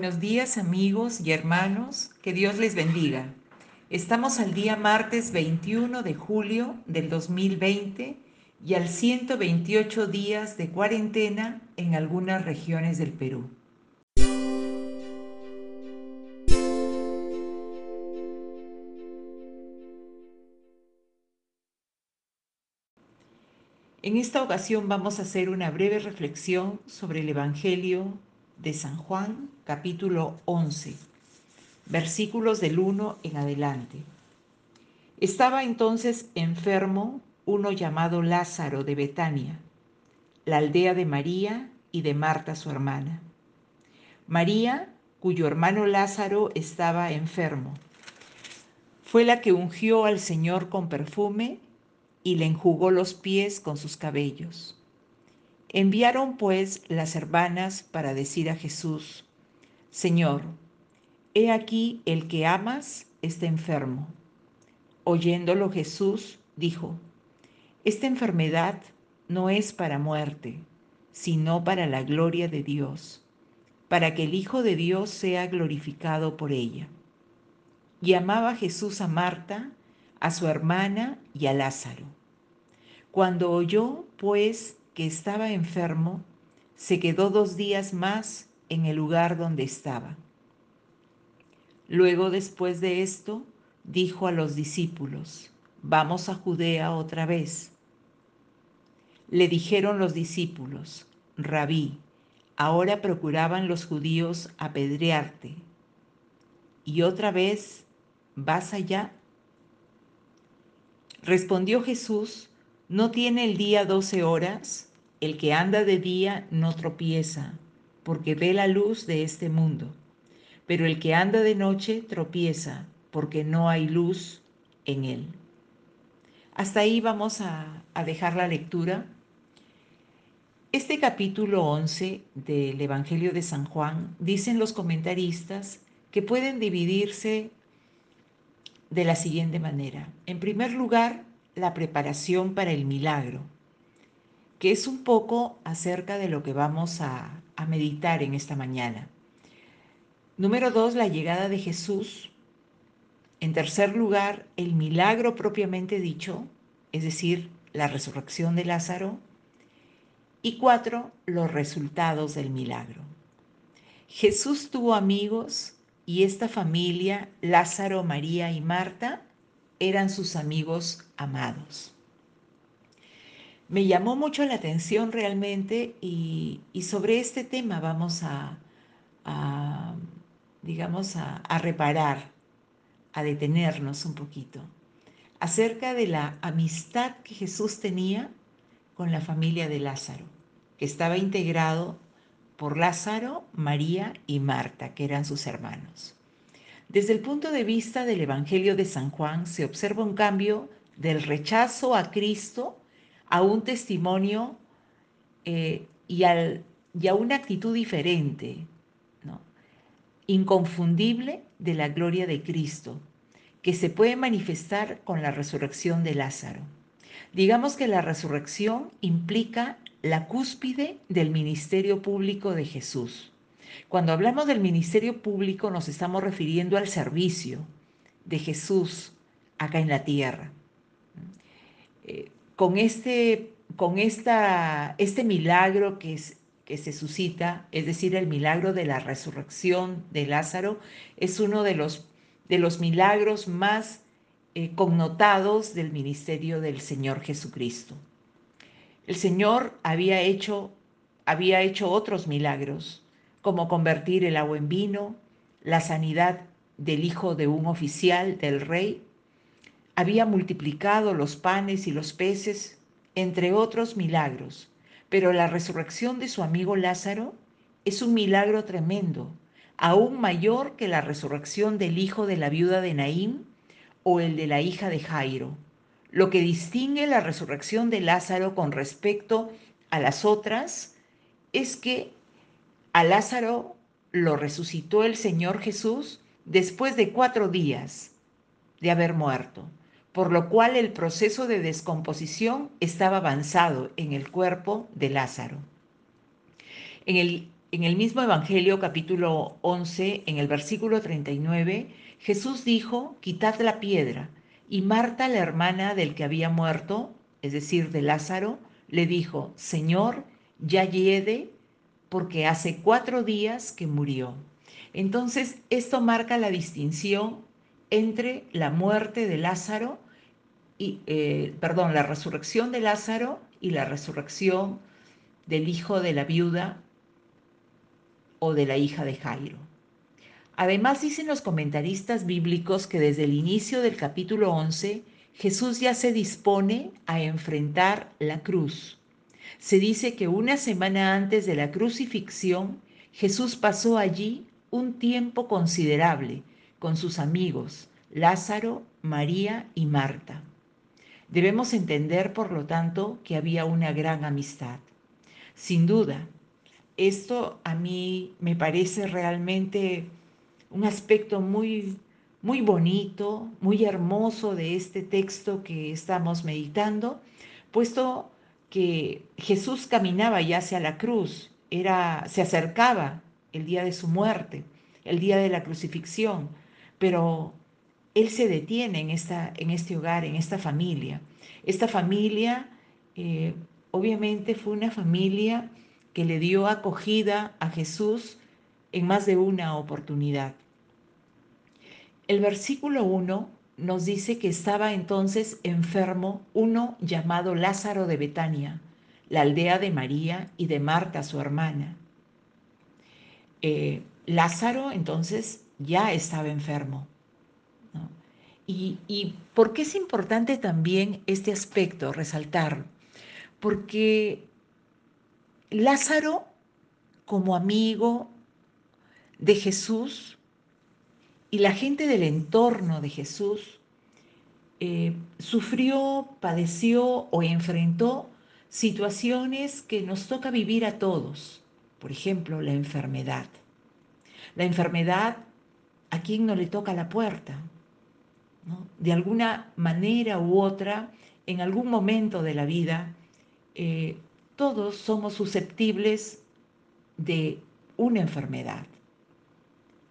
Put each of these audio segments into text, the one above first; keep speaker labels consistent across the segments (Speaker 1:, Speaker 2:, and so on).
Speaker 1: Buenos días amigos y hermanos, que Dios les bendiga. Estamos al día martes 21 de julio del 2020 y al 128 días de cuarentena en algunas regiones del Perú. En esta ocasión vamos a hacer una breve reflexión sobre el Evangelio de San Juan, capítulo 11, versículos del 1 en adelante. Estaba entonces enfermo uno llamado Lázaro de Betania, la aldea de María y de Marta su hermana. María, cuyo hermano Lázaro estaba enfermo, fue la que ungió al Señor con perfume y le enjugó los pies con sus cabellos. Enviaron pues las hermanas para decir a Jesús, Señor, he aquí el que amas está enfermo. Oyéndolo Jesús dijo, Esta enfermedad no es para muerte, sino para la gloria de Dios, para que el Hijo de Dios sea glorificado por ella. Y amaba Jesús a Marta, a su hermana y a Lázaro. Cuando oyó, pues, que estaba enfermo, se quedó dos días más en el lugar donde estaba. Luego, después de esto, dijo a los discípulos, vamos a Judea otra vez. Le dijeron los discípulos, rabí, ahora procuraban los judíos apedrearte. ¿Y otra vez vas allá? Respondió Jesús, ¿No tiene el día doce horas? El que anda de día no tropieza, porque ve la luz de este mundo. Pero el que anda de noche tropieza, porque no hay luz en él. Hasta ahí vamos a, dejar la lectura. Este capítulo 11 del Evangelio de San Juan, dicen los comentaristas, que pueden dividirse de la siguiente manera. En primer lugar, la preparación para el milagro, que es un poco acerca de lo que vamos a, meditar en esta mañana. Número dos, la llegada de Jesús. En tercer lugar, el milagro propiamente dicho, es decir, la resurrección de Lázaro. Y cuatro, los resultados del milagro. Jesús tuvo amigos y esta familia, Lázaro, María y Marta, eran sus amigos amados. Me llamó mucho la atención realmente y, sobre este tema vamos a, digamos, a, reparar, a detenernos un poquito, acerca de la amistad que Jesús tenía con la familia de Lázaro, que estaba integrado por Lázaro, María y Marta, que eran sus hermanos. Desde el punto de vista del Evangelio de San Juan se observa un cambio del rechazo a Cristo a un testimonio eh, y, a una actitud diferente, inconfundible de la gloria de Cristo, que se puede manifestar con la resurrección de Lázaro. Digamos que la resurrección implica la cúspide del ministerio público de Jesús. Cuando hablamos del ministerio público nos estamos refiriendo al servicio de Jesús acá en la tierra. Eh, con este, con esta, este milagro que, es, que se suscita, es decir, el milagro de la resurrección de Lázaro, es uno de los, de los milagros más eh, connotados del ministerio del Señor Jesucristo. El Señor había hecho, había hecho otros milagros, como convertir el agua en vino, la sanidad del hijo de un oficial del rey, había multiplicado los panes y los peces, entre otros milagros, pero la resurrección de su amigo Lázaro es un milagro tremendo, aún mayor que la resurrección del hijo de la viuda de Naín o el de la hija de Jairo. Lo que distingue la resurrección de Lázaro con respecto a las otras es que a Lázaro lo resucitó el Señor Jesús después de cuatro días de haber muerto, por lo cual el proceso de descomposición estaba avanzado en el cuerpo de Lázaro. En el, mismo Evangelio capítulo 11, en el versículo 39, Jesús dijo, quitad la piedra. Y Marta, la hermana del que había muerto, es decir, de Lázaro, le dijo, Señor, ya hiede, porque hace cuatro días que murió. Entonces, esto marca la distinción entre la muerte de Lázaro y, eh, perdón, la resurrección de Lázaro y la resurrección del hijo de la viuda o de la hija de Jairo. Además, dicen los comentaristas bíblicos que desde el inicio del capítulo 11, Jesús ya se dispone a enfrentar la cruz. Se dice que una semana antes de la crucifixión, Jesús pasó allí un tiempo considerable con sus amigos, Lázaro, María y Marta. Debemos entender, por lo tanto, que había una gran amistad. Sin duda, esto a mí me parece realmente un aspecto muy, muy bonito, muy hermoso de este texto que estamos meditando, puesto que Jesús caminaba ya hacia la cruz, era, se acercaba el día de su muerte, el día de la crucifixión, pero Él se detiene en, esta, en este hogar, en esta familia. Esta familia eh, obviamente fue una familia que le dio acogida a Jesús en más de una oportunidad. El versículo 1 nos dice que estaba entonces enfermo uno llamado Lázaro de Betania, la aldea de María y de Marta, su hermana. Eh, Lázaro entonces ya estaba enfermo. Y, y, por qué es importante también este aspecto, resaltarlo? Porque Lázaro, como amigo de Jesús, y la gente del entorno de Jesús eh, sufrió, padeció o enfrentó situaciones que nos toca vivir a todos. Por ejemplo, la enfermedad. La enfermedad, ¿a quién no le toca la puerta? De alguna manera u otra, en algún momento de la vida, eh, todos somos susceptibles de una enfermedad.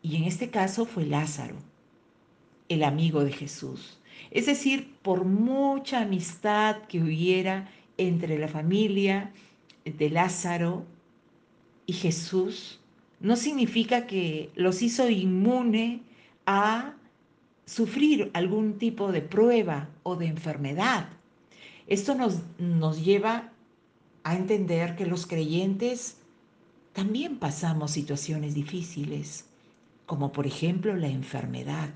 Speaker 1: Y en este caso fue Lázaro, el amigo de Jesús. Es decir, por mucha amistad que hubiera entre la familia de Lázaro y Jesús, no significa que los hizo inmune a sufrir algún tipo de prueba o de enfermedad. Esto nos, nos lleva a entender que los creyentes también pasamos situaciones difíciles como por ejemplo la enfermedad.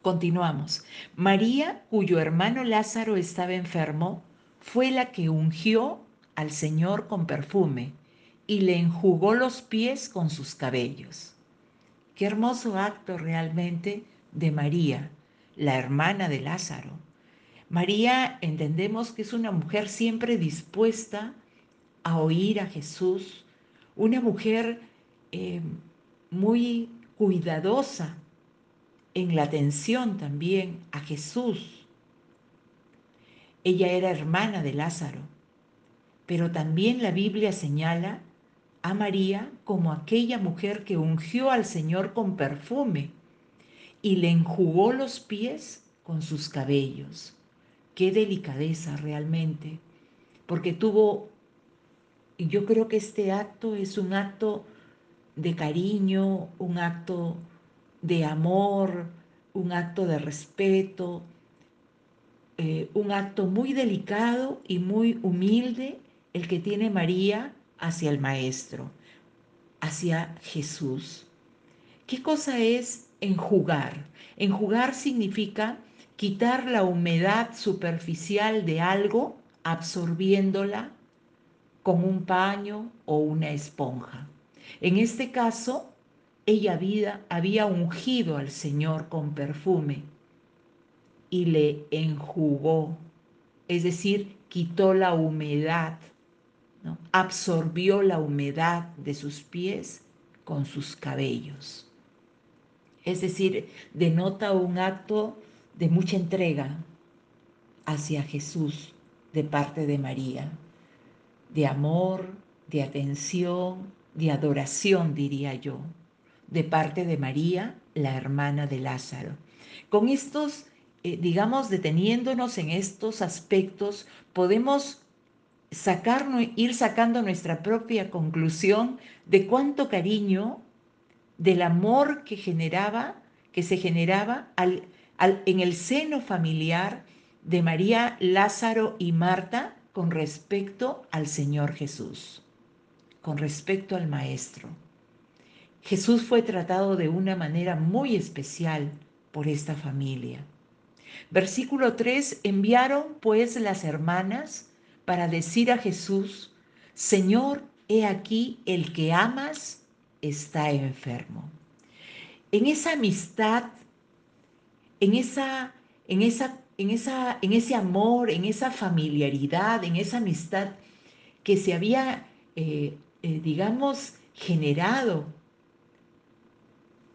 Speaker 1: Continuamos. María, cuyo hermano Lázaro estaba enfermo, fue la que ungió al Señor con perfume y le enjugó los pies con sus cabellos. Qué hermoso acto realmente de María, la hermana de Lázaro. María entendemos que es una mujer siempre dispuesta a oír a Jesús, una mujer eh, muy cuidadosa en la atención también a Jesús. Ella era hermana de Lázaro, pero también la Biblia señala a María como aquella mujer que ungió al Señor con perfume y le enjugó los pies con sus cabellos. Qué delicadeza realmente, porque tuvo, yo creo que este acto es un acto de cariño, un acto de amor, un acto de respeto, eh, un acto muy delicado y muy humilde el que tiene María hacia el Maestro, hacia Jesús. ¿Qué cosa es enjugar? Enjugar significa quitar la humedad superficial de algo absorbiéndola con un paño o una esponja. En este caso, ella había, había ungido al Señor con perfume y le enjugó, es decir, quitó la humedad, absorbió la humedad de sus pies con sus cabellos. Es decir, denota un acto de mucha entrega hacia Jesús de parte de María, de amor, de atención, de adoración, diría yo, de parte de María, la hermana de Lázaro. Con estos, eh, digamos, deteniéndonos en estos aspectos, podemos sacar, ir sacando nuestra propia conclusión de cuánto cariño, del amor que generaba, que se generaba en el seno familiar de María, Lázaro y Marta con respecto al Señor Jesús, con respecto al Maestro. Jesús fue tratado de una manera muy especial por esta familia. Versículo 3, enviaron pues las hermanas para decir a Jesús, Señor, he aquí el que amas está enfermo. En esa amistad, en esa, en esa, en esa, en ese amor, en esa familiaridad, en esa amistad que se había, eh, eh, digamos, generado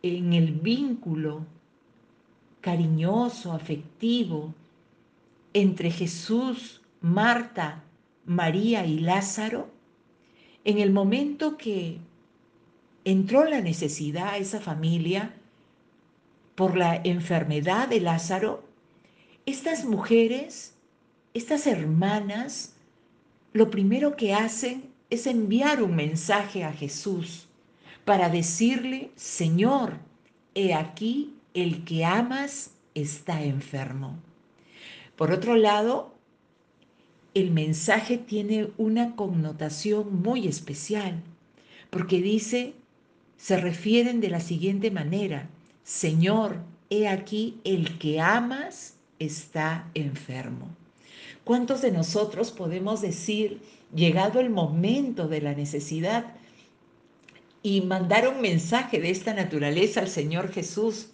Speaker 1: en el vínculo cariñoso, afectivo, entre Jesús, Marta, María y Lázaro, en el momento que entró la necesidad a esa familia por la enfermedad de Lázaro, estas mujeres, estas hermanas, lo primero que hacen es enviar un mensaje a Jesús para decirle, Señor, he aquí el que amas está enfermo. Por otro lado, el mensaje tiene una connotación muy especial, porque dice, se refieren de la siguiente manera, Señor, he aquí el que amas está enfermo. ¿Cuántos de nosotros podemos decir, llegado el momento de la necesidad, y mandar un mensaje de esta naturaleza al Señor Jesús.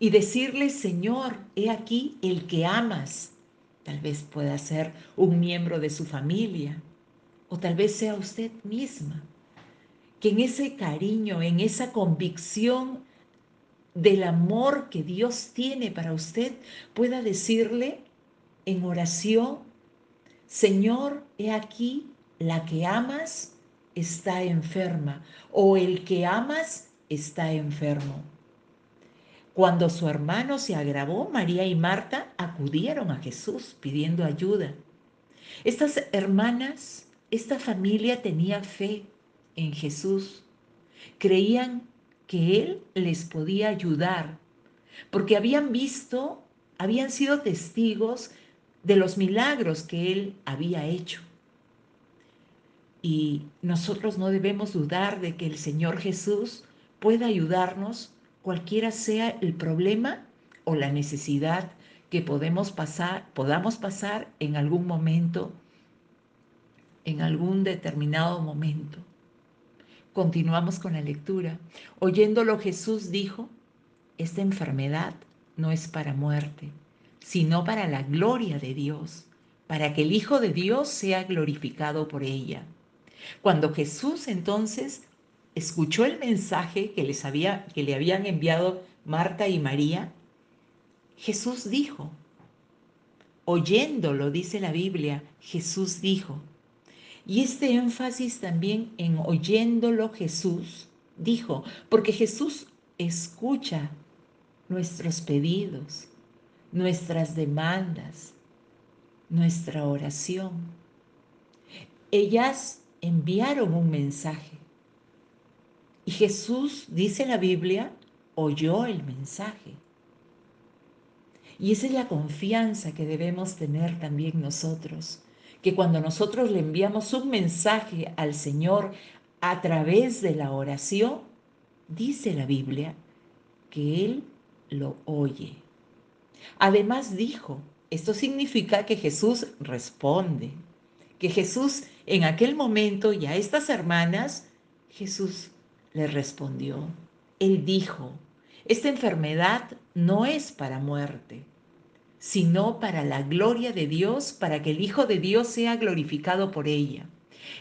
Speaker 1: Y decirle, Señor, he aquí el que amas. Tal vez pueda ser un miembro de su familia o tal vez sea usted misma. Que en ese cariño, en esa convicción del amor que Dios tiene para usted, pueda decirle en oración, Señor, he aquí la que amas está enferma o el que amas está enfermo. Cuando su hermano se agravó, María y Marta acudieron a Jesús pidiendo ayuda. Estas hermanas, esta familia tenía fe en Jesús. Creían que Él les podía ayudar porque habían visto, habían sido testigos de los milagros que Él había hecho. Y nosotros no debemos dudar de que el Señor Jesús pueda ayudarnos cualquiera sea el problema o la necesidad que podemos pasar, podamos pasar en algún momento, en algún determinado momento. Continuamos con la lectura. Oyéndolo Jesús dijo, esta enfermedad no es para muerte, sino para la gloria de Dios, para que el Hijo de Dios sea glorificado por ella. Cuando Jesús entonces escuchó el mensaje que, les había, que le habían enviado Marta y María, Jesús dijo, oyéndolo, dice la Biblia, Jesús dijo, y este énfasis también en oyéndolo Jesús dijo, porque Jesús escucha nuestros pedidos, nuestras demandas, nuestra oración. Ellas enviaron un mensaje. Y Jesús, dice la Biblia, oyó el mensaje. Y esa es la confianza que debemos tener también nosotros, que cuando nosotros le enviamos un mensaje al Señor a través de la oración, dice la Biblia que Él lo oye. Además dijo, esto significa que Jesús responde, que Jesús en aquel momento y a estas hermanas, Jesús les respondió. Él dijo, esta enfermedad no es para muerte, sino para la gloria de Dios, para que el Hijo de Dios sea glorificado por ella.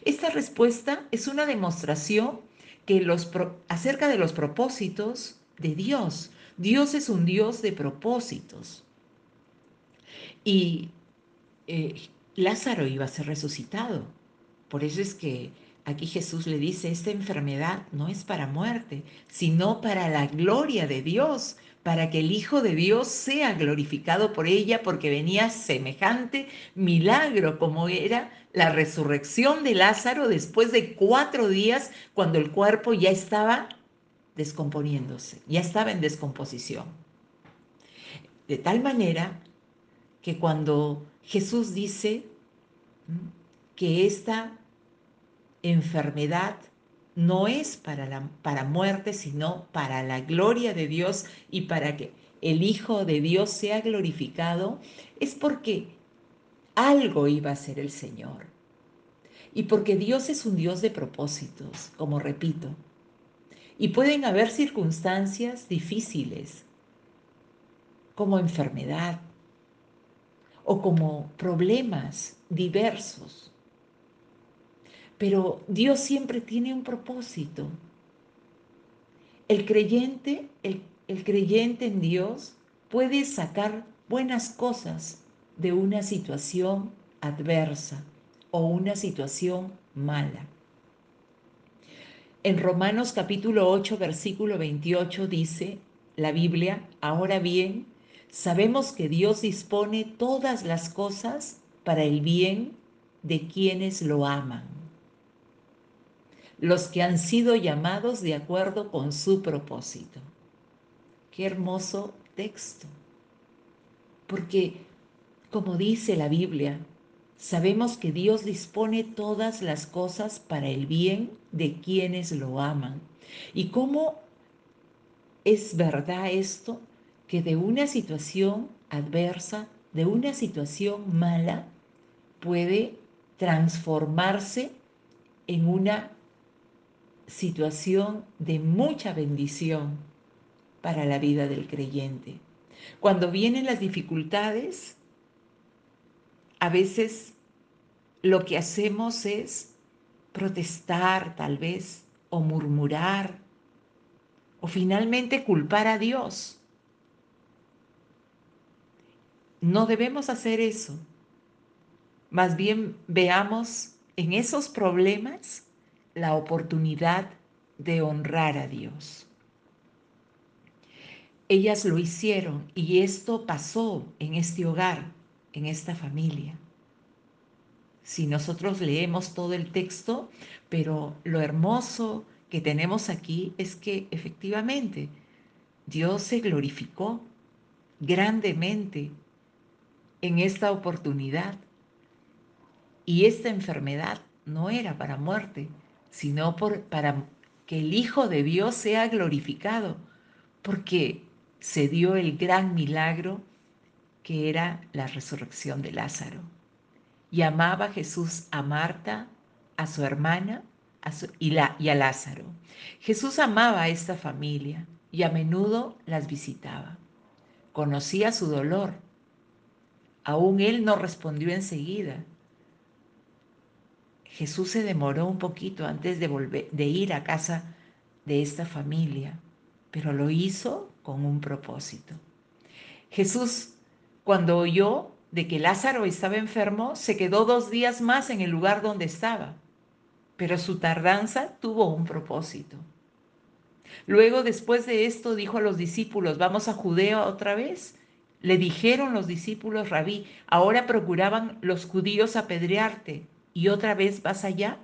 Speaker 1: Esta respuesta es una demostración que los, acerca de los propósitos de Dios. Dios es un Dios de propósitos. Y eh, Lázaro iba a ser resucitado. Por eso es que aquí Jesús le dice, esta enfermedad no es para muerte, sino para la gloria de Dios, para que el Hijo de Dios sea glorificado por ella, porque venía semejante milagro como era la resurrección de Lázaro después de cuatro días cuando el cuerpo ya estaba descomponiéndose, ya estaba en descomposición. De tal manera que cuando Jesús dice que esta enfermedad no es para, la, para muerte, sino para la gloria de Dios y para que el Hijo de Dios sea glorificado, es porque algo iba a ser el Señor. Y porque Dios es un Dios de propósitos, como repito. Y pueden haber circunstancias difíciles, como enfermedad o como problemas diversos pero Dios siempre tiene un propósito. El creyente, el, creyente en Dios puede sacar buenas cosas de una situación adversa o una situación mala. En Romanos capítulo 8, versículo 28 dice la Biblia, ahora bien, sabemos que Dios dispone todas las cosas para el bien de quienes lo aman los que han sido llamados de acuerdo con su propósito. Qué hermoso texto. Porque, como dice la Biblia, sabemos que Dios dispone todas las cosas para el bien de quienes lo aman. ¿Y cómo es verdad esto? Que de una situación adversa, de una situación mala, puede transformarse en una situación de mucha bendición para la vida del creyente. Cuando vienen las dificultades, a veces lo que hacemos es protestar tal vez o murmurar o finalmente culpar a Dios. No debemos hacer eso. Más bien veamos en esos problemas la oportunidad de honrar a Dios. Ellas lo hicieron y esto pasó en este hogar, en esta familia. Si nosotros leemos todo el texto, pero lo hermoso que tenemos aquí es que efectivamente Dios se glorificó grandemente en esta oportunidad. Y esta enfermedad no era para muerte, sino por, para que el Hijo de Dios sea glorificado, porque se dio el gran milagro que era la resurrección de Lázaro. Y amaba Jesús a Marta, a su hermana y, y a Lázaro. Jesús amaba a esta familia y a menudo las visitaba. Conocía su dolor. Aún él no respondió enseguida, Jesús se demoró un poquito antes de, volver, de ir a casa de esta familia, pero lo hizo con un propósito. Jesús, cuando oyó de que Lázaro estaba enfermo, se quedó dos días más en el lugar donde estaba, pero su tardanza tuvo un propósito. Luego, después de esto, dijo a los discípulos, vamos a Judea otra vez. Le dijeron los discípulos, rabí, ahora procuraban los judíos apedrearte ¿Y otra vez vas allá?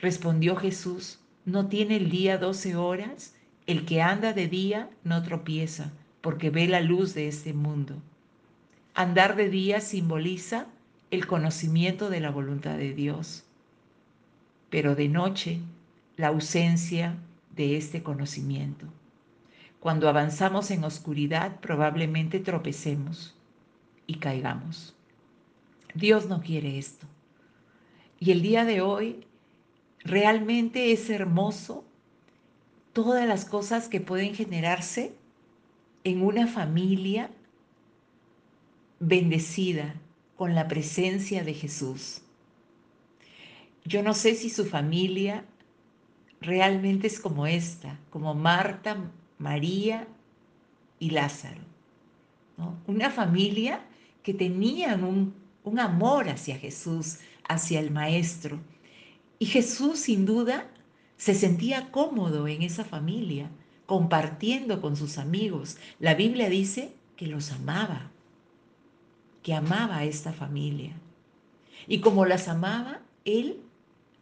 Speaker 1: Respondió Jesús, ¿no tiene el día doce horas? El que anda de día no tropieza, porque ve la luz de este mundo. Andar de día simboliza el conocimiento de la voluntad de Dios, pero de noche la ausencia de este conocimiento. Cuando avanzamos en oscuridad probablemente tropecemos y caigamos. Dios no quiere esto. Y el día de hoy realmente es hermoso todas las cosas que pueden generarse en una familia bendecida con la presencia de Jesús. Yo no sé si su familia realmente es como esta, como Marta, María y Lázaro. Una familia que tenían un amor hacia Jesús, hacia el Maestro. Y Jesús sin duda se sentía cómodo en esa familia, compartiendo con sus amigos. La Biblia dice que los amaba, que amaba a esta familia. Y como las amaba, Él,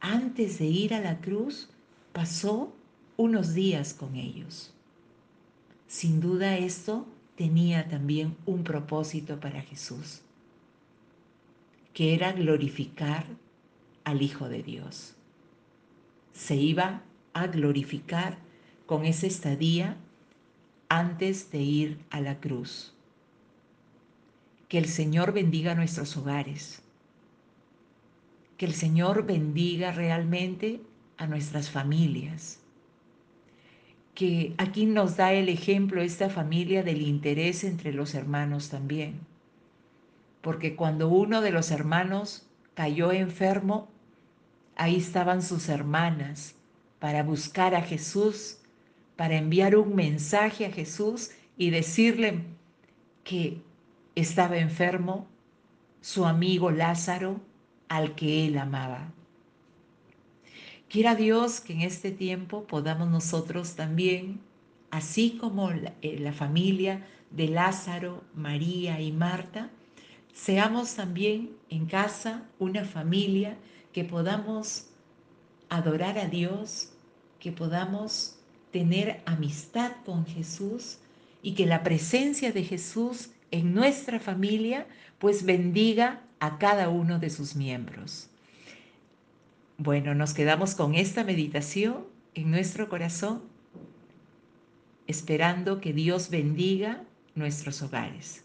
Speaker 1: antes de ir a la cruz, pasó unos días con ellos. Sin duda esto tenía también un propósito para Jesús, que era glorificar al Hijo de Dios. Se iba a glorificar con esa estadía antes de ir a la cruz. Que el Señor bendiga nuestros hogares. Que el Señor bendiga realmente a nuestras familias. Que aquí nos da el ejemplo esta familia del interés entre los hermanos también. Porque cuando uno de los hermanos cayó enfermo, ahí estaban sus hermanas para buscar a Jesús, para enviar un mensaje a Jesús y decirle que estaba enfermo su amigo Lázaro al que él amaba. Quiera Dios que en este tiempo podamos nosotros también, así como la, eh, la familia de Lázaro, María y Marta, seamos también en casa una familia que podamos adorar a Dios, que podamos tener amistad con Jesús y que la presencia de Jesús en nuestra familia pues bendiga a cada uno de sus miembros. Bueno, nos quedamos con esta meditación en nuestro corazón, esperando que Dios bendiga nuestros hogares.